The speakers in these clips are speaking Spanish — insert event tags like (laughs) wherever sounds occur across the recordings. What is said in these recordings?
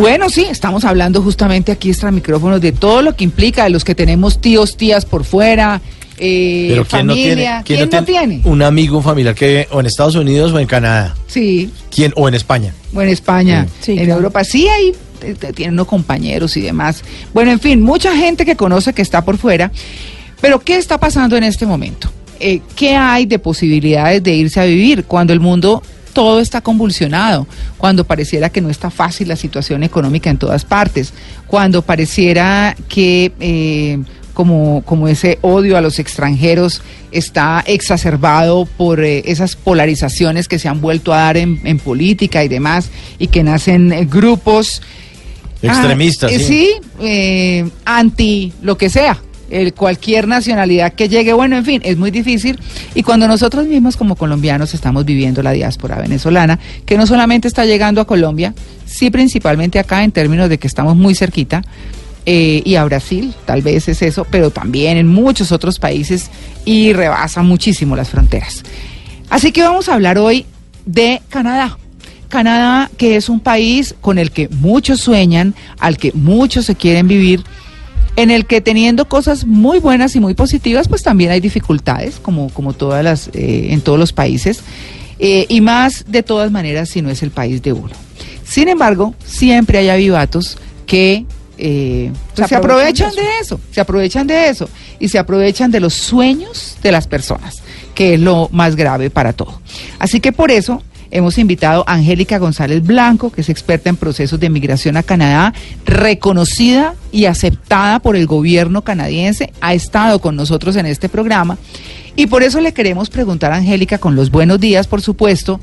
Bueno, sí, estamos hablando justamente aquí extra micrófonos de todo lo que implica, de los que tenemos tíos, tías por fuera, eh, Pero ¿quién no tiene, familia. quién no tiene un amigo un familiar que o en Estados Unidos o en Canadá? Sí, ¿Quién o en España? o en España, Sí, en claro. Europa, sí hay, tienen unos compañeros y demás. Bueno, en fin, mucha gente que conoce que está por fuera. Pero ¿qué está pasando en este momento? Eh, ¿Qué hay de posibilidades de irse a vivir cuando el mundo todo está convulsionado, cuando pareciera que no está fácil la situación económica en todas partes, cuando pareciera que eh, como, como ese odio a los extranjeros está exacerbado por eh, esas polarizaciones que se han vuelto a dar en, en política y demás, y que nacen eh, grupos Extremistas, Ah, eh, sí. sí, anti lo que sea. El- cualquier nacionalidad que llegue, bueno, en fin, es muy difícil. Y cuando nosotros mismos como colombianos estamos viviendo la diáspora venezolana, que no solamente está llegando a Colombia, sí principalmente acá en términos de que estamos muy cerquita, eh, y a Brasil, tal vez es eso, pero también en muchos otros países y rebasa muchísimo las fronteras. Así que vamos a hablar hoy de Canadá. Canadá, que es un país con el que muchos sueñan, al que muchos se quieren vivir, en el que teniendo cosas muy buenas y muy positivas, pues también hay dificultades, como, como todas las, eh, en todos los países, eh, y más de todas maneras si no es el país de uno. Sin embargo, siempre hay avivatos que eh, pues, se, aprovechan de eso, se aprovechan de eso y se aprovechan de los sueños de las personas, que es lo más grave para todo. Así que por eso hemos invitado a Angélica González Blanco, que es experta en procesos de migración a Canadá, reconocida y aceptada por el gobierno canadiense, ha estado con nosotros en este programa y por eso le queremos preguntar a Angélica, con los buenos días, por supuesto,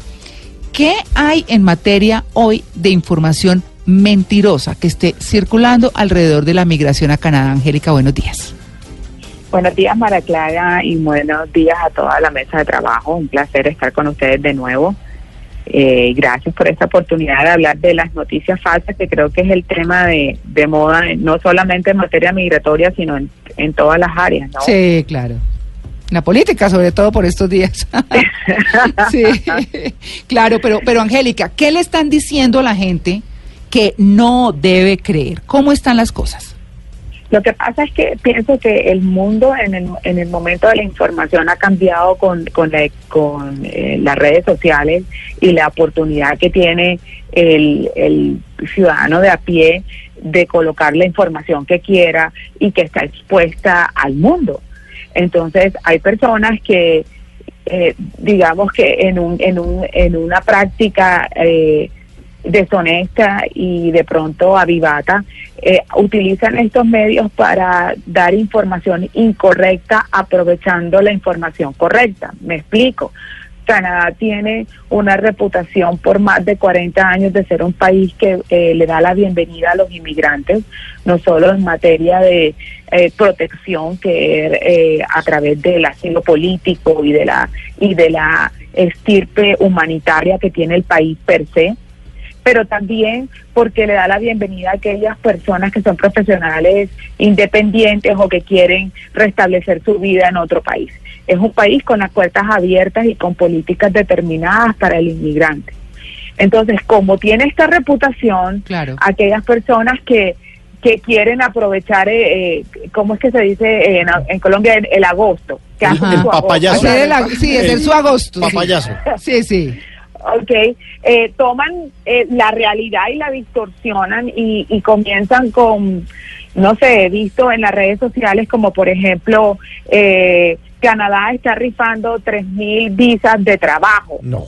¿qué hay en materia hoy de información mentirosa que esté circulando alrededor de la migración a Canadá? Angélica, buenos días. Buenos días, Mara Clara, y buenos días a toda la mesa de trabajo. Un placer estar con ustedes de nuevo. Eh, gracias por esta oportunidad de hablar de las noticias falsas, que creo que es el tema de, de moda, no solamente en materia migratoria, sino en, en todas las áreas. ¿no? Sí, claro. La política, sobre todo por estos días. (laughs) sí, claro, pero, pero Angélica, ¿qué le están diciendo a la gente que no debe creer? ¿Cómo están las cosas? Lo que pasa es que pienso que el mundo en el, en el momento de la información ha cambiado con, con, la- con eh, las redes sociales y la oportunidad que tiene el, el ciudadano de a pie de colocar la información que quiera y que está expuesta al mundo. Entonces hay personas que, eh, digamos que en, un, en, un, en una práctica eh, deshonesta y de pronto avivata, eh, utilizan estos medios para dar información incorrecta aprovechando la información correcta. Me explico. Canadá tiene una reputación por más de 40 años de ser un país que eh, le da la bienvenida a los inmigrantes, no solo en materia de eh, protección que eh, a través del asilo político y de la y de la estirpe humanitaria que tiene el país per se, pero también porque le da la bienvenida a aquellas personas que son profesionales independientes o que quieren restablecer su vida en otro país. Es un país con las puertas abiertas y con políticas determinadas para el inmigrante. Entonces, como tiene esta reputación, Claro. aquellas personas que, que quieren aprovechar, eh, eh, ¿cómo es que se dice en, en Colombia? El, el agosto. Que Ajá. hacen su agosto. Papayazo. Hacer el ag- sí, hacer su agosto. Sí, sí. Ok, eh, toman eh, la realidad y la distorsionan y, y comienzan con, no sé, he visto en las redes sociales como por ejemplo, eh, Canadá está rifando tres mil visas de trabajo. No.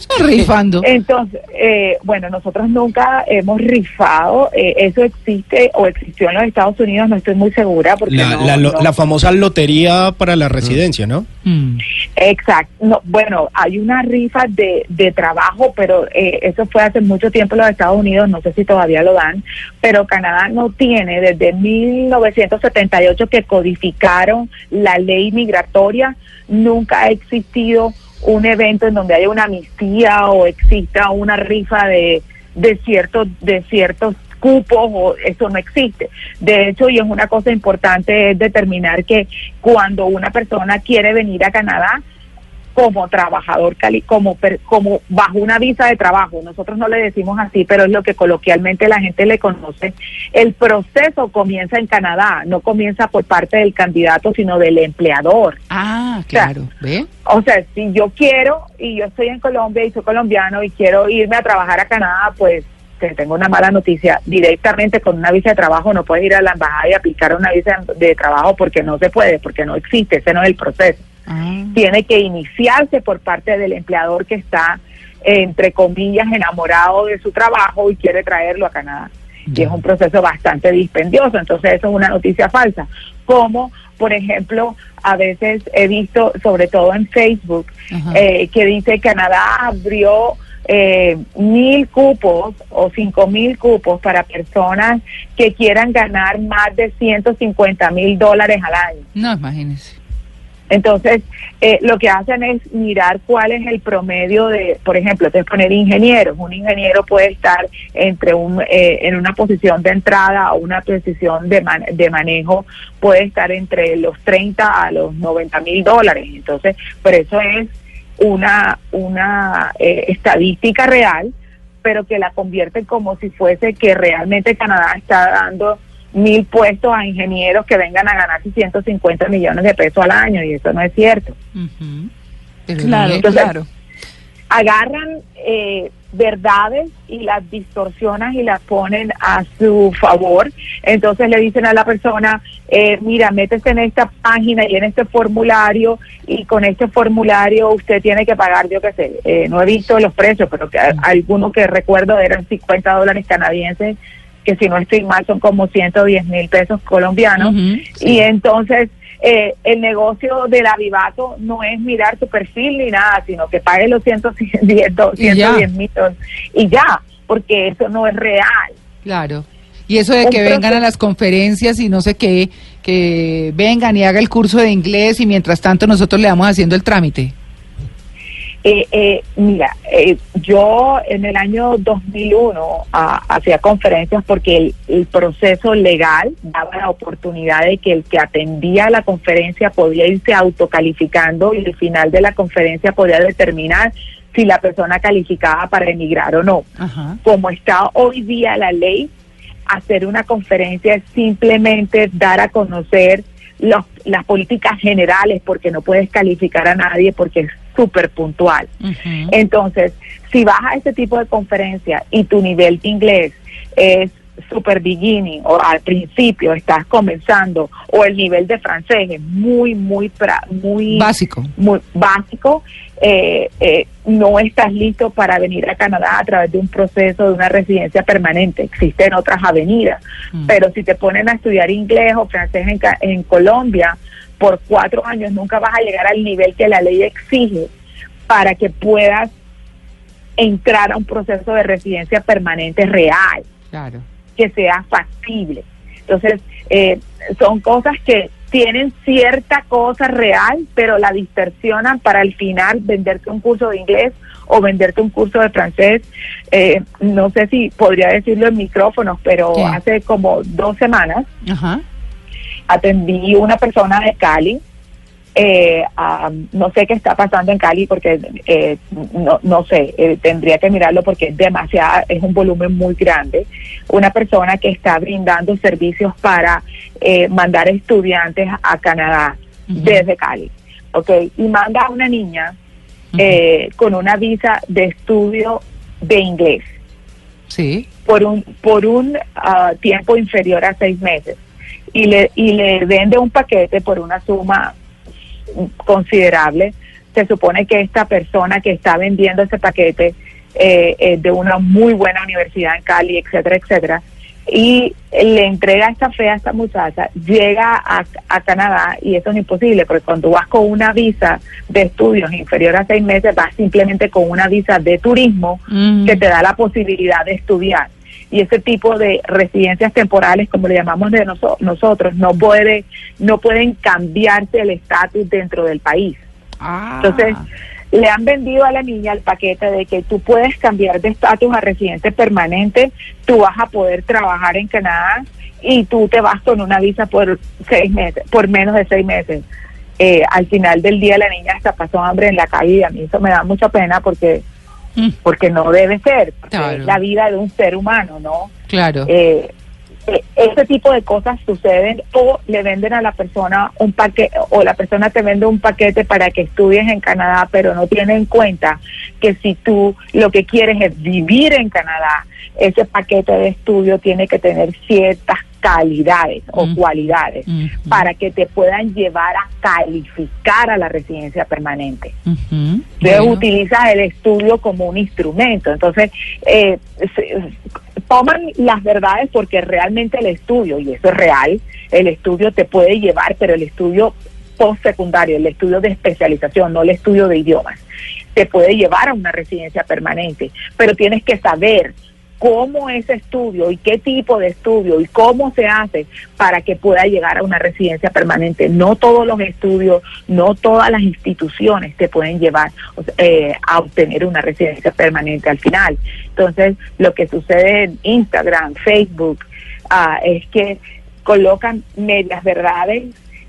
(laughs) Rifando. Entonces, eh, bueno, nosotros nunca hemos rifado, eh, eso existe o existió en los Estados Unidos, no estoy muy segura porque La, no- la lo- no- la famosa lotería para la residencia, ¿no? Mm. Exacto. No, bueno, hay una rifa de, de trabajo, pero eh, eso fue hace mucho tiempo en los Estados Unidos, no sé si todavía lo dan, pero Canadá no tiene desde 1978 que codificaron la ley migratoria, nunca ha existido un evento en donde haya una amnistía o exista una rifa de, de ciertos de ciertos cupos o eso no existe. De hecho, y es una cosa importante es determinar que cuando una persona quiere venir a Canadá, como trabajador cali como per- como bajo una visa de trabajo nosotros no le decimos así pero es lo que coloquialmente la gente le conoce el proceso comienza en Canadá no comienza por parte del candidato sino del empleador Ah, sea, claro. ¿Ve? o sea, si yo quiero y yo estoy en Colombia y soy colombiano y quiero irme a trabajar a Canadá, pues te tengo una mala noticia. Directamente con una visa de trabajo no puedes ir a la embajada y aplicar una visa de trabajo porque no se puede, porque no existe, ese no es el proceso. Ah, Tiene que iniciarse por parte del empleador que está, entre comillas, enamorado de su trabajo y quiere traerlo a Canadá. Y es un proceso bastante dispendioso, entonces eso es una noticia falsa. Como, por ejemplo, a veces he visto, sobre todo en Facebook, eh, que dice Canadá abrió eh, mil cupos o cinco mil cupos para personas que quieran ganar más de 150 mil dólares al año. no, imagínese. Entonces, eh, lo que hacen es mirar cuál es el promedio de, por ejemplo, te poner ingenieros. Un ingeniero puede estar entre un, eh, en una posición de entrada o una posición de, man- de manejo, puede estar entre los 30 a los 90 mil dólares. Entonces, pero eso es una, una eh, estadística real, pero que la convierte como si fuese que realmente Canadá está dando mil puestos a ingenieros que vengan a ganar 150 millones de pesos al año y eso no es cierto. Claro, entonces- claro. Agarran eh, verdades y las distorsionan y las ponen a su favor. Entonces le dicen a la persona, eh, mira, métese en esta página y en este formulario y con este formulario usted tiene que pagar, yo qué sé, eh, no he visto los precios, pero que algunos que recuerdo eran 50 dólares canadienses, que si no estoy mal son como 110 mil pesos colombianos. Sí. Y entonces eh, el negocio del avivato no es mirar tu perfil ni nada, sino que pagues los 110 do- Y ya. 110 mil y ya, porque eso no es real. Claro. Y eso de que vengan a las conferencias y no sé qué, que vengan y haga el curso de inglés y mientras tanto nosotros le vamos haciendo el trámite. Eh, eh, mira, eh, yo en el año 2001 ah, hacía conferencias porque el, el proceso legal daba la oportunidad de que el que atendía la conferencia podía irse autocalificando y al final de la conferencia podía determinar si la persona calificaba para emigrar o no. Ajá. como está hoy día la ley, hacer una conferencia es simplemente dar a conocer los- las políticas generales porque no puedes calificar a nadie porque súper puntual. Entonces, si vas a ese tipo de conferencia y tu nivel de inglés es super beginning o al principio estás comenzando o el nivel de francés es muy, muy, muy Básico. muy básico, eh, eh, no estás listo para venir a Canadá a través de un proceso de una residencia permanente. Existen otras avenidas, Mm. pero si te ponen a estudiar inglés o francés en, en Colombia por cuatro años, nunca vas a llegar al nivel que la ley exige para que puedas entrar a un proceso de residencia permanente real Claro. que sea factible. Entonces, eh, son cosas que tienen cierta cosa real, pero la distorsionan para al final venderte un curso de inglés o venderte un curso de francés. Eh, no sé si podría decirlo en micrófonos, pero ¿Qué? hace como dos semanas Ajá. Atendí una persona de Cali. Eh, no sé qué está pasando en Cali porque eh, no, no sé, eh, tendría que mirarlo porque es demasiado, es un volumen muy grande. Una persona que está brindando servicios para eh, mandar estudiantes a Canadá desde Cali, ¿ok? Y manda a una niña eh, con una visa de estudio de inglés Sí. por un por un ah, tiempo inferior a seis meses y le y le vende un paquete por una suma considerable se supone que esta persona que está vendiendo ese paquete eh, es de una muy buena universidad en Cali etcétera etcétera y le entrega esta fe a esta muchacha, llega a, a Canadá y eso es imposible, porque cuando vas con una visa de estudios inferior a seis meses, vas simplemente con una visa de turismo Mm. que te da la posibilidad de estudiar. Y ese tipo de residencias temporales, como le llamamos de noso- nosotros, no puede, no pueden cambiarse el estatus dentro del país. Ah. Entonces, le han vendido a la niña el paquete de que tú puedes cambiar de estatus a residente permanente, tú vas a poder trabajar en Canadá y tú te vas con una visa por seis meses, por menos de seis meses. eh, al final del día la niña hasta pasó hambre en la calle y a mí eso me da mucha pena porque Mm, porque no debe ser, porque Claro. es la vida de un ser humano, ¿no? Claro. Eh, ese tipo de cosas suceden o le venden a la persona un paquete o la persona te vende un paquete para que estudies en Canadá, pero no tiene en cuenta que si tú lo que quieres es vivir en Canadá, ese paquete de estudio tiene que tener ciertas calidades o Mm. cualidades Ujú. para que te puedan llevar a calificar a la residencia permanente. Ujú, Entonces bueno. utilizas el estudio como un instrumento. Entonces, eh, se- toman las verdades porque realmente el estudio, y eso es real, el estudio te puede llevar, pero el estudio postsecundario, el estudio de especialización, no el estudio de idiomas, te puede llevar a una residencia permanente. Pero tienes que saber cómo ese estudio y qué tipo de estudio y cómo se hace para que pueda llegar a una residencia permanente. No todos los estudios, no todas las instituciones te pueden llevar eh, a obtener una residencia permanente al final. Entonces, lo que sucede en Instagram, Facebook, ah, es que colocan medias verdades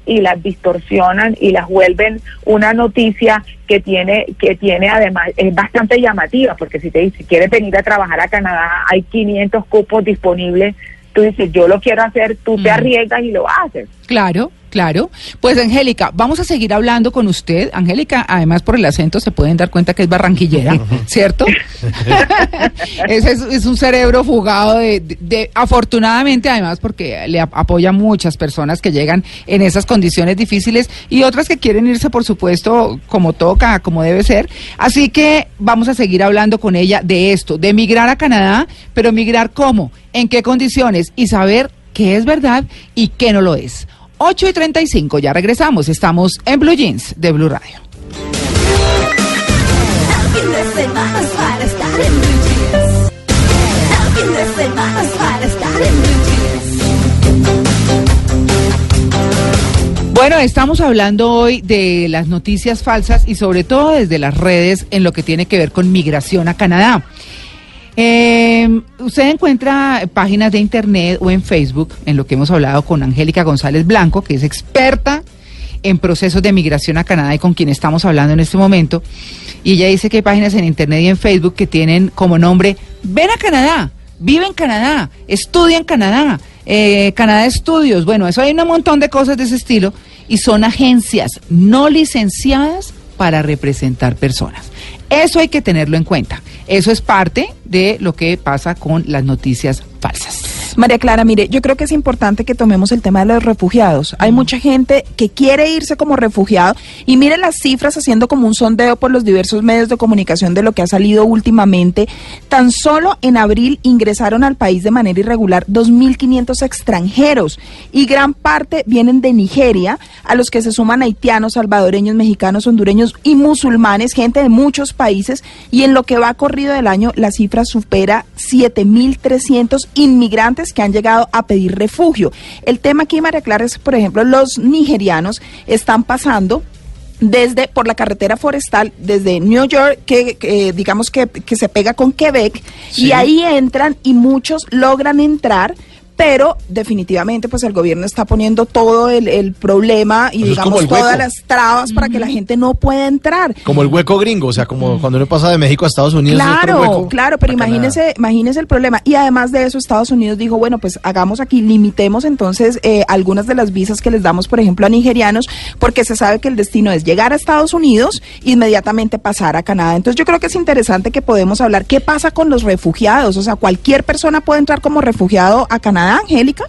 y las distorsionan y las vuelven una noticia que tiene que tiene además es bastante llamativa porque si te dice quieres venir a trabajar a Canadá hay 500 cupos disponibles tú dices yo lo quiero hacer tú te Mm. arriesgas y lo haces Claro, claro. Pues Angélica, vamos a seguir hablando con usted. Angélica, además por el acento se pueden dar cuenta que es barranquillera, (laughs) ¿cierto? (laughs) Ese es, es un cerebro fugado de, de- de- afortunadamente además porque le ap- apoya muchas personas que llegan en esas condiciones difíciles y otras que quieren irse, por supuesto, como toca, como debe ser. Así que vamos a seguir hablando con ella de esto, de emigrar a Canadá, pero emigrar cómo, en qué condiciones y saber qué es verdad y qué no lo es. 8 y 35, ya regresamos. Estamos en Blue Jeans de Blue Radio. Bueno, estamos hablando hoy de las noticias falsas y sobre todo desde las redes en lo que tiene que ver con migración a Canadá. Eh, usted encuentra páginas de internet o en Facebook, en lo que hemos hablado con Angélica González Blanco, que es experta en procesos de migración a Canadá y con quien estamos hablando en este momento. Y ella dice que hay páginas en internet y en Facebook que tienen como nombre Ven a Canadá, vive en Canadá, estudia en Canadá, eh, Canadá Estudios. Bueno, eso hay un montón de cosas de ese estilo y son agencias no licenciadas para representar personas. Eso hay que tenerlo en cuenta. Eso es parte de lo que pasa con las noticias falsas. María Clara, mire, yo creo que es importante que tomemos el tema de los refugiados. Hay mucha gente que quiere irse como refugiado y mire las cifras haciendo como un sondeo por los diversos medios de comunicación de lo que ha salido últimamente. Tan solo en abril ingresaron al país de manera irregular 2.500 extranjeros y gran parte vienen de Nigeria, a los que se suman haitianos, salvadoreños, mexicanos, hondureños y musulmanes, gente de muchos países y en lo que va corrido del año la cifra supera 7.300 inmigrantes que han llegado a pedir refugio. El tema aquí, María Clara, es, por ejemplo, los nigerianos están pasando desde por la carretera forestal desde New York que, que, digamos que, que se pega con Quebec Sí. y ahí entran y muchos logran entrar pero definitivamente pues el gobierno está poniendo todo el, el problema y Eso digamos todas las trabas para que la gente no pueda entrar Como el hueco gringo, o sea, como cuando uno pasa de México a Estados Unidos. es otro Claro, hueco. claro, pero imagínese, imagínese el problema. Y además de eso, Estados Unidos dijo, bueno, pues hagamos aquí, limitemos entonces eh, algunas de las visas que les damos, por ejemplo, a nigerianos, porque se sabe que el destino es llegar a Estados Unidos e inmediatamente pasar a Canadá. Entonces yo creo que es interesante que podemos hablar qué pasa con los refugiados. O sea, cualquier persona puede entrar como refugiado a Canadá, Angélica.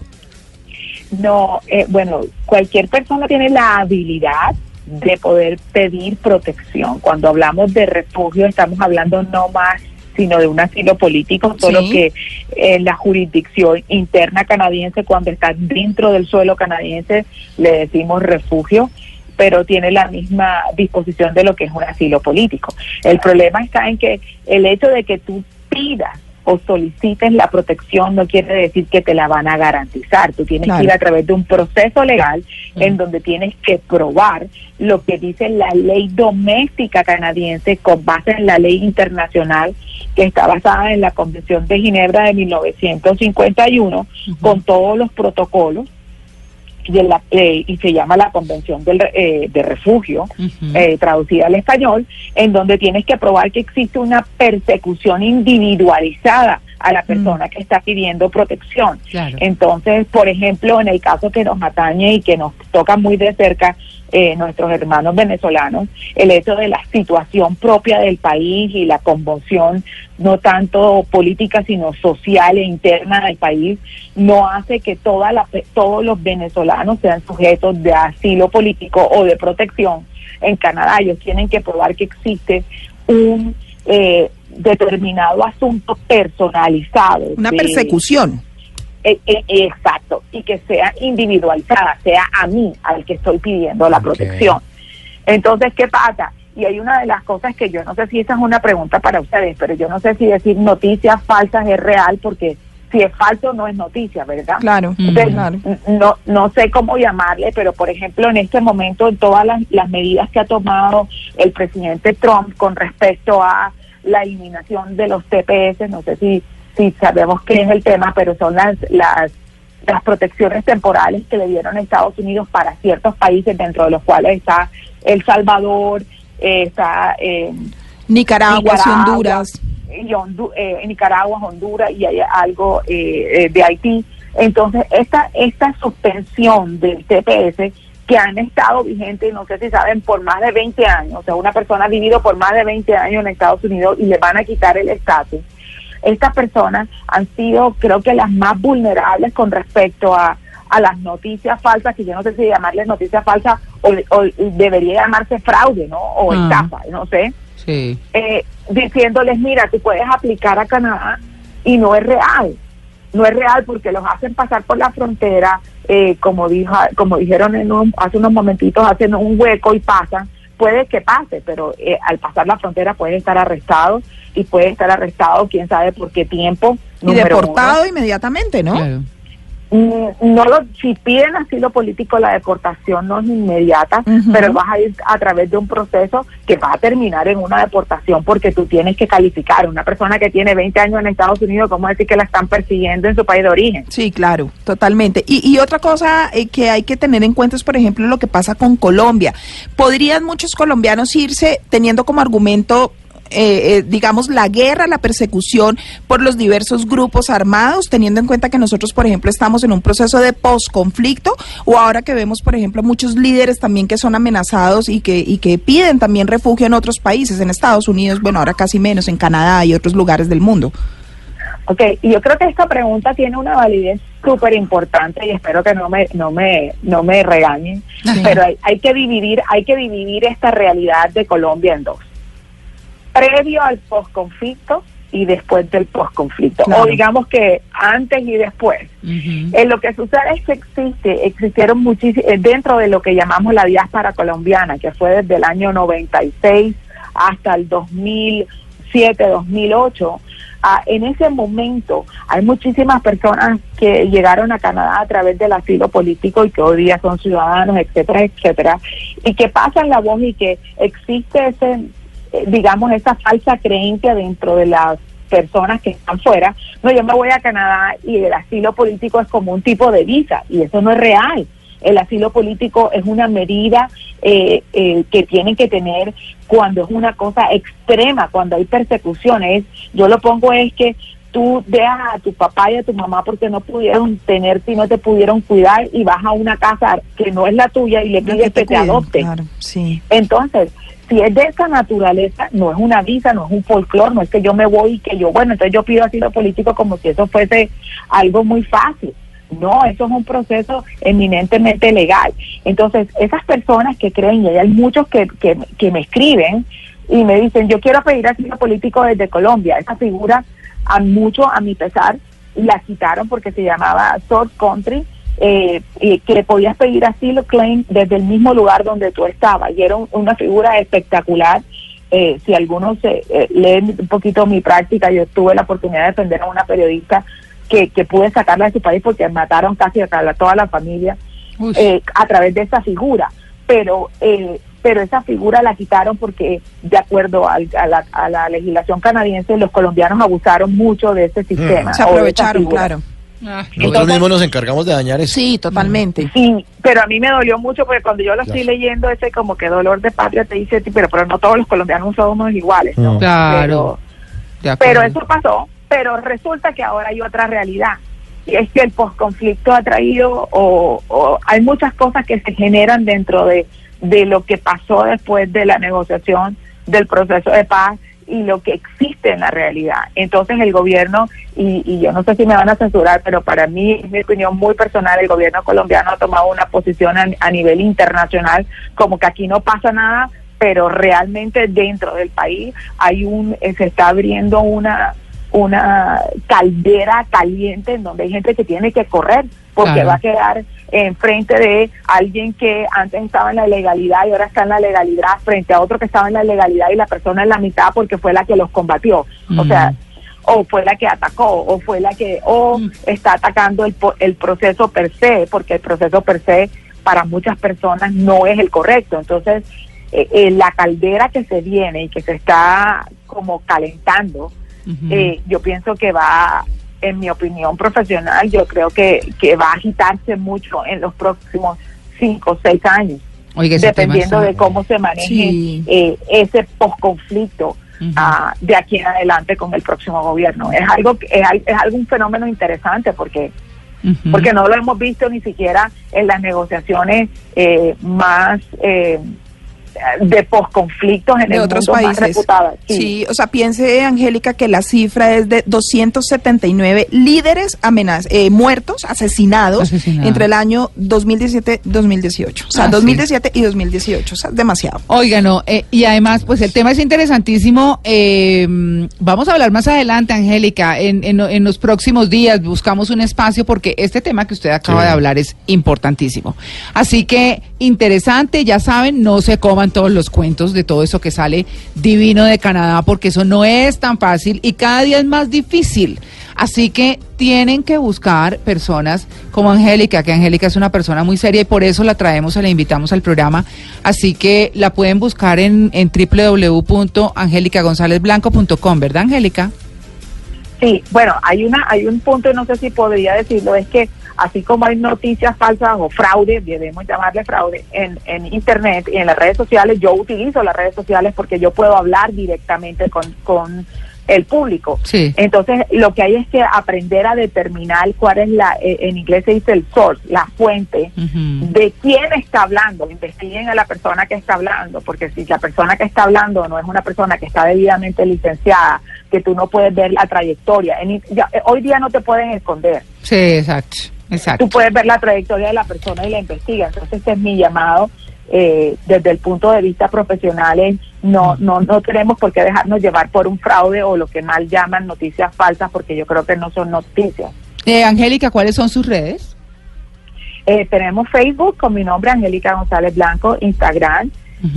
No, eh, bueno, cualquier persona tiene la habilidad de poder pedir protección. Cuando hablamos de refugio estamos hablando no más sino de un asilo político, solo Sí. que en la jurisdicción interna canadiense, cuando está dentro del suelo canadiense, le decimos refugio pero tiene la misma disposición de lo que es un asilo político. El problema está en que el hecho de que tú pidas o solicites la protección no quiere decir que te la van a garantizar. Tú tienes Claro. que ir a través de un proceso legal en donde tienes que probar lo que dice la ley doméstica canadiense con base en la ley internacional que está basada en la Convención de Ginebra de 1951 con todos los protocolos de la- eh, y se llama la Convención del, eh, de Refugio, eh, traducida al español, en donde tienes que probar que existe una persecución individualizada a la persona que está pidiendo protección. Claro. Entonces, por ejemplo, en el caso que nos atañe y que nos toca muy de cerca eh, nuestros hermanos venezolanos, el hecho de la situación propia del país y la conmoción, no tanto política, sino social e interna del país, no hace que toda la, todos los venezolanos sean sujetos de asilo político o de protección en Canadá. Ellos tienen que probar que existe un eh, determinado asunto personalizado. Una de- persecución. Eh, eh, exacto, y que sea individualizada, sea a mí al que estoy pidiendo la protección. Entonces, ¿qué pasa? Y hay una de las cosas que yo no sé si esa es una pregunta para ustedes, pero yo no sé si decir noticias falsas es real, porque si es falso no es noticia, ¿verdad? Claro, Mm. Entonces, claro. no, no sé cómo llamarle, pero por ejemplo, en este momento, en todas las, las medidas que ha tomado el presidente Trump con respecto a la eliminación de los TPS, no sé si, si sabemos qué es el tema, pero son las, las, las protecciones temporales que le dieron a Estados Unidos para ciertos países, dentro de los cuales está El Salvador, eh, está eh, Nicaragua, Honduras. y Hondu- eh, Nicaragua, Honduras y hay algo eh, eh, de Haití. Entonces, esta, esta suspensión del TPS que han estado vigentes, no sé si saben, por más de 20 años, o sea, una persona ha vivido por más de 20 años en Estados Unidos y le van a quitar el estatus. Estas personas han sido, creo que, las más vulnerables con respecto a, a las noticias falsas, que yo no sé si llamarles noticias falsas o, o debería llamarse fraude, ¿no? O Ah. estafa, no sé Sí. eh, diciéndoles, mira, tú puedes aplicar a Canadá y no es real. No es real porque los hacen pasar por la frontera, eh, como dijo, como dijeron en un- hace unos momentitos, hacen un hueco y pasan. Puede que pase, pero eh, al pasar la frontera puede estar arrestado y puede estar arrestado quién sabe por qué tiempo. Y deportado inmediatamente, ¿no? Claro. Mm, no lo, si piden asilo político la deportación no es inmediata pero vas a ir a través de un proceso que va a terminar en una deportación porque tú tienes que calificar una persona que tiene 20 años en Estados Unidos cómo decir que la están persiguiendo en su país de origen Sí, claro, totalmente. Y, y otra cosa eh, que hay que tener en cuenta es, por ejemplo, lo que pasa con Colombia. ¿Podrían muchos colombianos irse teniendo como argumento, eh, eh, digamos, la guerra, la persecución por los diversos grupos armados, teniendo en cuenta que nosotros, por ejemplo, estamos en un proceso de posconflicto o ahora que vemos, por ejemplo, muchos líderes también que son amenazados y que, y que piden también refugio en otros países, en Estados Unidos, bueno, ahora casi menos, en Canadá y otros lugares del mundo? Ok, y yo creo que esta pregunta tiene una validez súper importante y espero que no me no me no me regañen, Sí. pero hay, hay que dividir hay que dividir esta realidad de Colombia en dos. Previo al posconflicto y después del posconflicto, Claro. o digamos que antes y después. Eh, lo que sucede es que existe, existieron muchísimos, dentro de lo que llamamos la diáspora colombiana, que fue desde el año 96 hasta el 2007, 2008, ah, en ese momento hay muchísimas personas que llegaron a Canadá a través del asilo político y que hoy día son ciudadanos, etcétera, etcétera, y que pasan la voz y que existe ese, eh, digamos, esa falsa creencia dentro de las personas que están fuera, no, yo me voy a Canadá y el asilo político es como un tipo de visa y eso no es real. El asilo político es una medida eh, eh, que tienen que tener cuando es una cosa extrema, cuando hay persecuciones. Yo lo pongo es que tú dejas a tu papá y a tu mamá porque no pudieron tenerte y no te pudieron cuidar y vas a una casa que no es la tuya y le pides que te cuiden, adopten. Claro, sí. Entonces, si es de esa naturaleza, no es una visa, no es un folclore, no es que yo me voy y que yo, bueno, entonces yo pido asilo político como si eso fuese algo muy fácil. No, eso es un proceso eminentemente legal. Entonces, esas personas que creen, y hay muchos que, que, me escriben y me dicen, yo quiero pedir asilo político desde Colombia, esa figura a mucho, a mi pesar, la quitaron porque se llamaba Source Country, eh, y que podías pedir asilo claim desde el mismo lugar donde tú estabas. Y era un- una figura espectacular. Eh, si algunos eh, eh, leen un poquito mi práctica, yo tuve la oportunidad de defender a una periodista que, que pude sacarla de su país porque mataron casi a la- toda la familia eh, a través de esa figura. Pero eh, pero esa figura la quitaron porque de acuerdo al- a, la, a la legislación canadiense los colombianos abusaron mucho de ese sistema. Se aprovecharon, figura. Claro. Nosotros Entonces- mismos nos encargamos de dañar eso. Sí, totalmente. Sí, pero a mí me dolió mucho porque cuando yo lo estoy leyendo, ese como que dolor de patria te dice, pero, pero no todos los colombianos somos iguales, ¿no? Claro. Pero, pero eso pasó, pero resulta que ahora hay otra realidad. Y es que el posconflicto ha traído, o, o hay muchas cosas que se generan dentro de, de lo que pasó después de la negociación del proceso de paz y lo que existe en la realidad. Entonces el gobierno, y, y yo no sé si me van a censurar, pero para mí, en mi opinión muy personal, el gobierno colombiano ha tomado una posición a, a nivel internacional como que aquí no pasa nada, pero realmente dentro del país hay un, eh, se está abriendo una una caldera caliente en donde hay gente que tiene que correr porque Claro. va a quedar enfrente de alguien que antes estaba en la legalidad y ahora está en la legalidad frente a otro que estaba en la legalidad y la persona en la mitad porque fue la que los combatió. O Mm. sea, o fue la que atacó, o fue la que, o Mm. está atacando el, el proceso per se, porque el proceso per se para muchas personas no es el correcto. Entonces, eh, eh, la caldera que se viene y que se está como calentando, eh, yo pienso que va, en mi opinión profesional, yo creo que, que va a agitarse mucho en los próximos cinco o seis años, Oiga, dependiendo de cómo se maneje Sí. eh, ese posconflicto ah, de aquí en adelante con el próximo gobierno. Es algo que- es, es algún fenómeno interesante porque Ujú. porque no lo hemos visto ni siquiera en las negociaciones eh, más eh, de posconflictos en de el otros mundo más países. reputadas. Sí. o sea, piense, Angélica, que la cifra es de 279 líderes amenaz eh, muertos, asesinados, entre el año 2017-2018. O sea, Ah, sí. 2017 y 2018. O sea, demasiado. Oiga, no, eh, y además, pues el tema es interesantísimo. eh, vamos a hablar más adelante, Angélica, en, en- en los próximos días. Buscamos un espacio porque este tema que usted acaba Sí. de hablar es importantísimo. Así que, interesante, ya saben, no se coman todos los cuentos de todo eso que sale divino de Canadá, porque eso no es tan fácil y cada día es más difícil. Así que tienen que buscar personas como Angélica, que Angélica es una persona muy seria y por eso la traemos, y la invitamos al programa. Así que la pueden buscar en, en www.angelicagonzalezblanco.com, ¿verdad, Angélica? Sí, bueno, hay una hay un punto, y no sé si podría decirlo, es que así como hay noticias falsas o fraude, debemos llamarle fraude, en, en Internet y en las redes sociales, yo utilizo las redes sociales porque yo puedo hablar directamente con, con el público. Sí. Entonces, lo que hay es que aprender a determinar cuál es la, eh, en inglés se dice el source, la fuente, de quién está hablando, investiguen a la persona que está hablando, porque si la persona que está hablando no es una persona que está debidamente licenciada, que tú no puedes ver la trayectoria, en- ya, eh, hoy día no te pueden esconder, Sí, exacto, exacto. tú puedes ver la trayectoria de la persona y la investigas, entonces este es mi llamado eh, desde el punto de vista profesional, es no, no, no tenemos por qué dejarnos llevar por un fraude o lo que mal llaman noticias falsas, porque yo creo que no son noticias. Eh, Angélica, ¿cuáles son sus redes? Eh, tenemos Facebook con mi nombre, Angélica González Blanco, Instagram,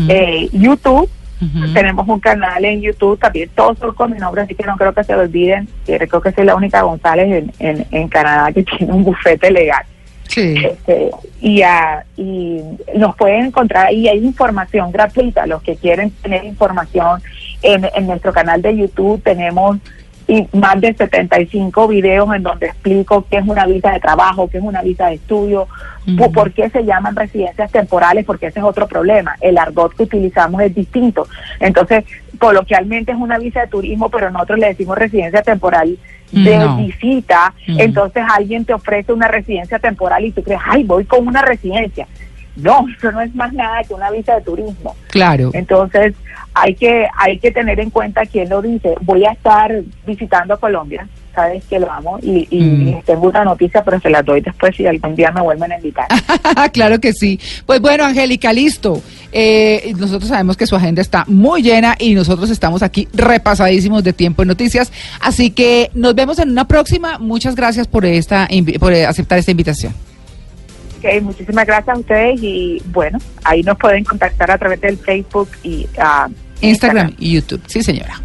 eh, YouTube, Tenemos un canal en YouTube, también todos son con mi nombre, así que no creo que se lo olviden, creo que soy la única González en, en, en Canadá que (laughs) tiene un bufete legal. Sí. Este, y, ah, y nos pueden encontrar ahí, hay información gratuita, los que quieren tener información en, en nuestro canal de YouTube tenemos y más de 75 videos en donde explico qué es una visa de trabajo, qué es una visa de estudio, po- por qué se llaman residencias temporales, porque ese es otro problema. El argot que utilizamos es distinto. Entonces, coloquialmente es una visa de turismo, pero nosotros le decimos residencia temporal de No. visita. Entonces alguien te ofrece una residencia temporal y tú crees, ay, voy con una residencia. No, (laughs) eso no es más nada que una visa de turismo. Claro. Entonces, hay que hay que tener en cuenta quién lo dice. Voy a estar visitando Colombia, sabes que lo amo, y, y Mm. tengo una noticia, pero se las doy después si algún día me vuelven a invitar. (laughs) claro que sí. Pues bueno, Angélica, listo. Eh, nosotros sabemos que su agenda está muy llena y nosotros estamos aquí repasadísimos de tiempo en noticias. Así que nos vemos en una próxima. Muchas gracias por esta por eh, aceptar esta invitación. Ok, muchísimas gracias a ustedes y bueno, ahí nos pueden contactar a través del Facebook y uh, Instagram y YouTube. Sí, señora.